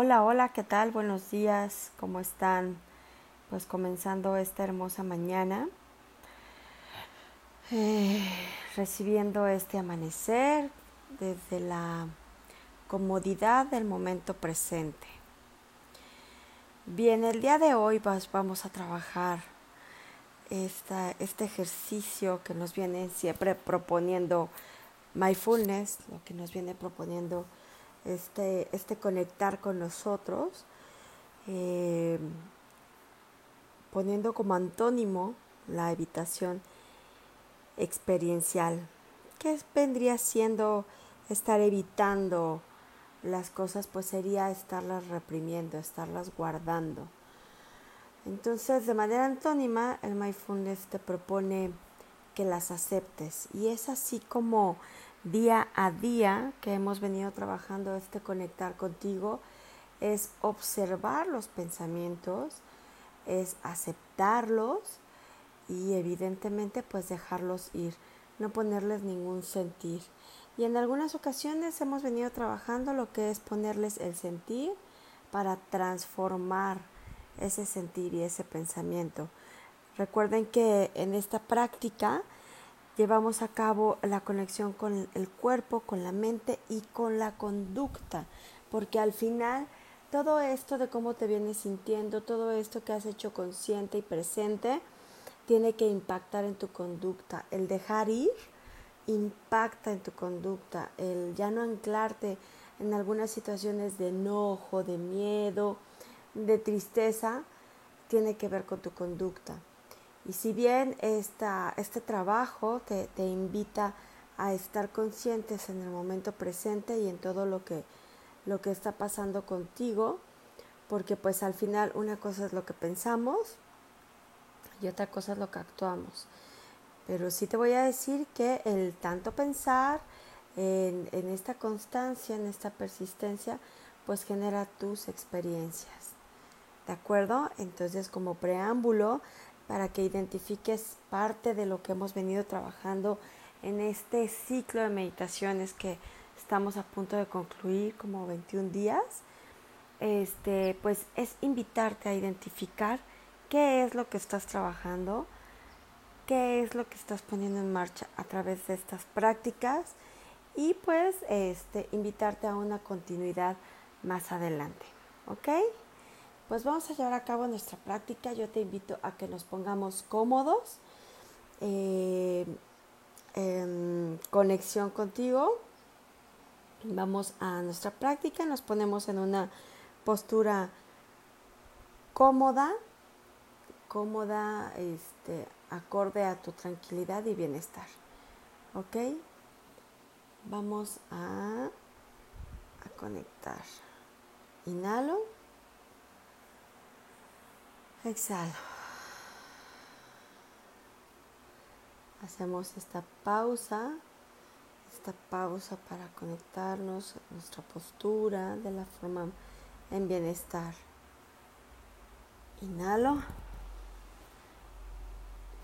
Hola, hola, ¿qué tal? Buenos días, ¿cómo están? Pues comenzando esta hermosa mañana, eh, recibiendo este amanecer desde la comodidad del momento presente. Bien, el día de hoy vamos a trabajar esta, este ejercicio que nos viene siempre proponiendo mindfulness, lo que nos viene proponiendo este, este conectar con nosotros, eh, poniendo como antónimo la evitación experiencial. ¿Qué vendría siendo estar evitando las cosas? Pues sería estarlas reprimiendo, estarlas guardando. Entonces, de manera antónima, el mindfulness te propone que las aceptes y es así como día a día que hemos venido trabajando este conectar contigo es observar los pensamientos, es aceptarlos y evidentemente pues dejarlos ir, no ponerles ningún sentir. Y en algunas ocasiones hemos venido trabajando lo que es ponerles el sentir para transformar ese sentir y ese pensamiento. Recuerden que en esta práctica llevamos a cabo la conexión con el cuerpo, con la mente y con la conducta, porque al final todo esto de cómo te vienes sintiendo, todo esto que has hecho consciente y presente, tiene que impactar en tu conducta. El dejar ir impacta en tu conducta, el ya no anclarte en algunas situaciones de enojo, de miedo, de tristeza, tiene que ver con tu conducta. Y si bien esta, este trabajo te, te invita a estar conscientes en el momento presente y en todo lo que, lo que está pasando contigo, porque pues al final una cosa es lo que pensamos y otra cosa es lo que actuamos. Pero sí te voy a decir que el tanto pensar en, en esta constancia, en esta persistencia, pues genera tus experiencias. ¿De acuerdo? Entonces como preámbulo, para que identifiques parte de lo que hemos venido trabajando en este ciclo de meditaciones que estamos a punto de concluir como 21 días, este, pues es invitarte a identificar qué es lo que estás trabajando, qué es lo que estás poniendo en marcha a través de estas prácticas y pues este, invitarte a una continuidad más adelante. ¿Ok? Pues vamos a llevar a cabo nuestra práctica. Yo te invito a que nos pongamos cómodos, eh, en conexión contigo. Vamos a nuestra práctica, nos ponemos en una postura cómoda, cómoda, este, acorde a tu tranquilidad y bienestar. ¿Ok? Vamos a, a conectar. Inhalo. Exhalo. Hacemos esta pausa, esta pausa para conectarnos a nuestra postura de la forma en bienestar. Inhalo.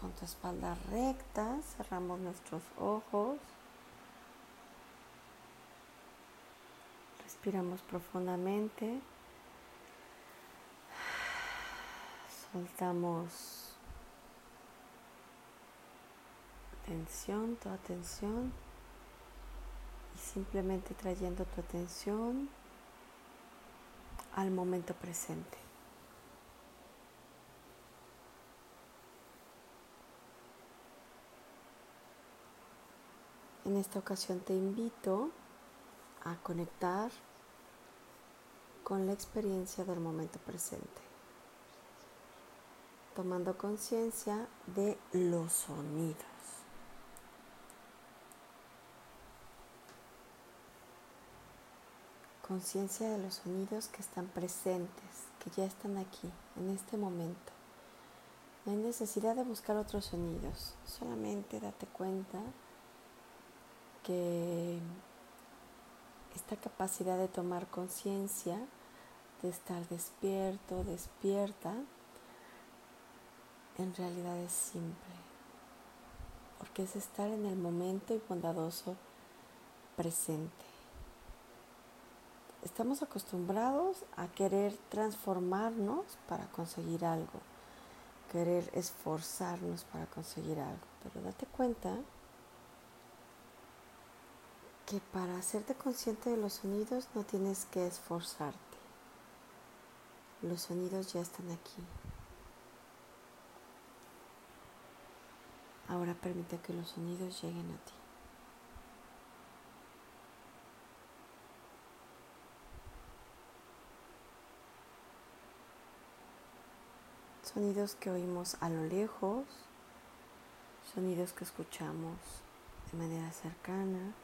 Con tu espalda recta, cerramos nuestros ojos. Respiramos profundamente. Soltamos tensión, toda tensión y simplemente trayendo tu atención al momento presente. En esta ocasión te invito a conectar con la experiencia del momento presente tomando conciencia de los sonidos. Conciencia de los sonidos que están presentes, que ya están aquí, en este momento. No hay necesidad de buscar otros sonidos, solamente date cuenta que esta capacidad de tomar conciencia, de estar despierto, despierta, en realidad es simple, porque es estar en el momento y bondadoso presente. estamos acostumbrados a querer transformarnos para conseguir algo, querer esforzarnos para conseguir algo, pero date cuenta que para hacerte consciente de los sonidos no tienes que esforzarte. Los sonidos ya están aquí. Ahora permite que los sonidos lleguen a ti. Sonidos que oímos a lo lejos, sonidos que escuchamos de manera cercana.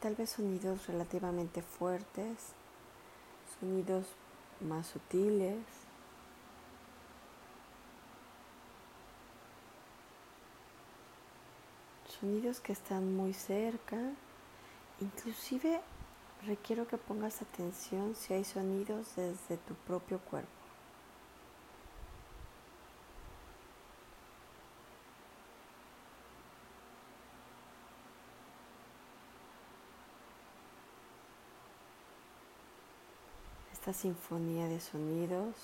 Tal vez sonidos relativamente fuertes, sonidos más sutiles. Sonidos que están muy cerca Inclusive requiero que pongas atención si hay sonidos desde tu propio cuerpo. Esta sinfonía de sonidos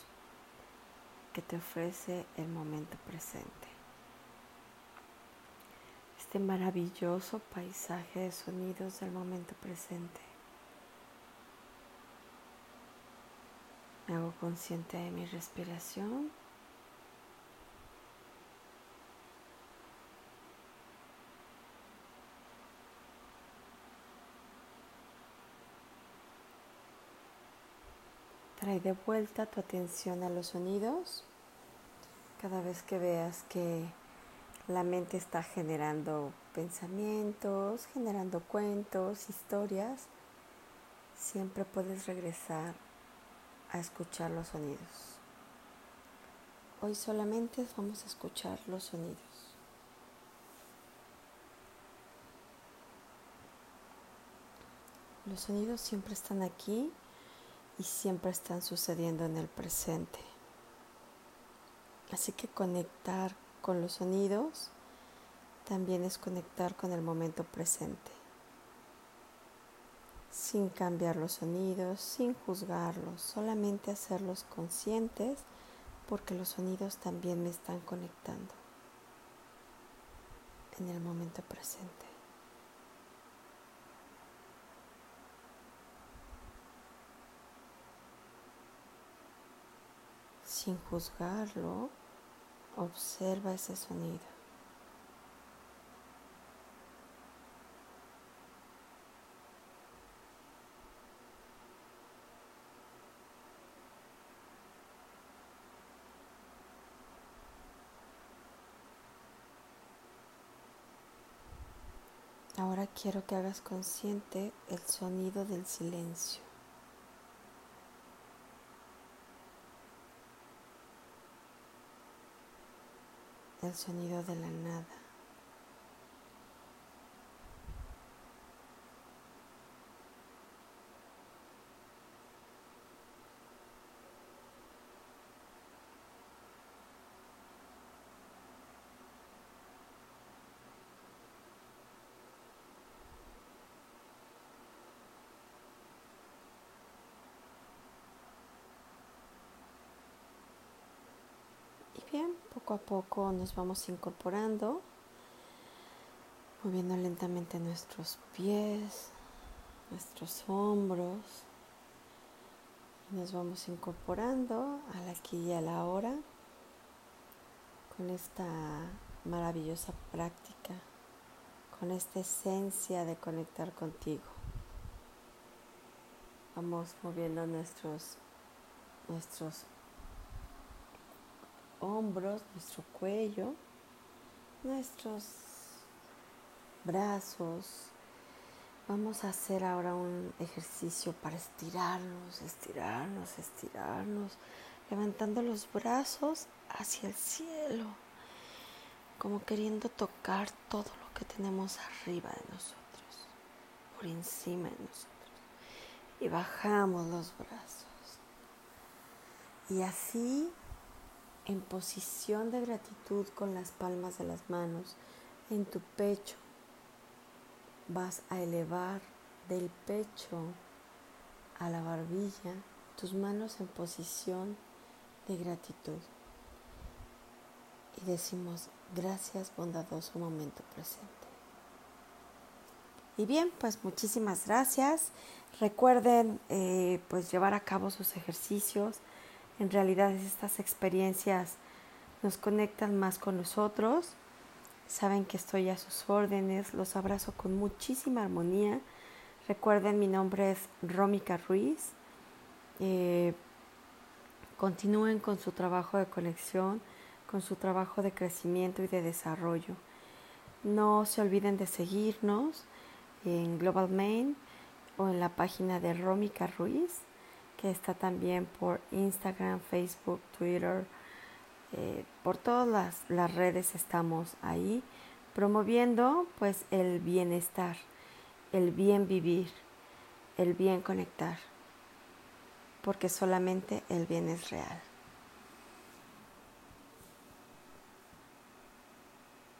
que te ofrece el momento presente este maravilloso paisaje de sonidos del momento presente. Me hago consciente de mi respiración. De vuelta tu atención a los sonidos cada vez que veas que la mente está generando pensamientos, generando cuentos, historias, siempre puedes regresar a escuchar los sonidos. Hoy solamente vamos a escuchar los sonidos. Los sonidos siempre están aquí y siempre están sucediendo en el presente. Así que conectar con los sonidos también es conectar con el momento presente, sin cambiar los sonidos, sin juzgarlos, solamente hacerlos conscientes porque los sonidos también me están conectando en el momento presente. Sin juzgarlo, Observa ese sonido. Ahora quiero que hagas consciente el sonido del silencio. El sonido de la nada. Bien, poco a poco nos vamos incorporando, moviendo lentamente nuestros pies, nuestros hombros. Nos vamos incorporando al aquí y a la hora con esta maravillosa práctica, con esta esencia de conectar contigo. Vamos moviendo nuestros, nuestros hombros, nuestro cuello, nuestros brazos. Vamos a hacer ahora un ejercicio para estirarnos, estirarnos, estirarnos, levantando los brazos hacia el cielo, como queriendo tocar todo lo que tenemos arriba de nosotros, por encima de nosotros. Y bajamos los brazos. Y así en posición de gratitud con las palmas de las manos en tu pecho. Vas a elevar del pecho a la barbilla tus manos en posición de gratitud. Y decimos, gracias bondadoso momento presente. Y bien, pues muchísimas gracias. Recuerden eh, pues llevar a cabo sus ejercicios. En realidad estas experiencias nos conectan más con nosotros. Saben que estoy a sus órdenes. Los abrazo con muchísima armonía. Recuerden, mi nombre es Rómica Ruiz. Eh, continúen con su trabajo de conexión, con su trabajo de crecimiento y de desarrollo. No se olviden de seguirnos en Global Main o en la página de Rómica Ruiz, que está también por Instagram, Facebook, Twitter, eh, por todas las, las redes estamos ahí promoviendo pues el bienestar, el bien vivir, el bien conectar, porque solamente el bien es real.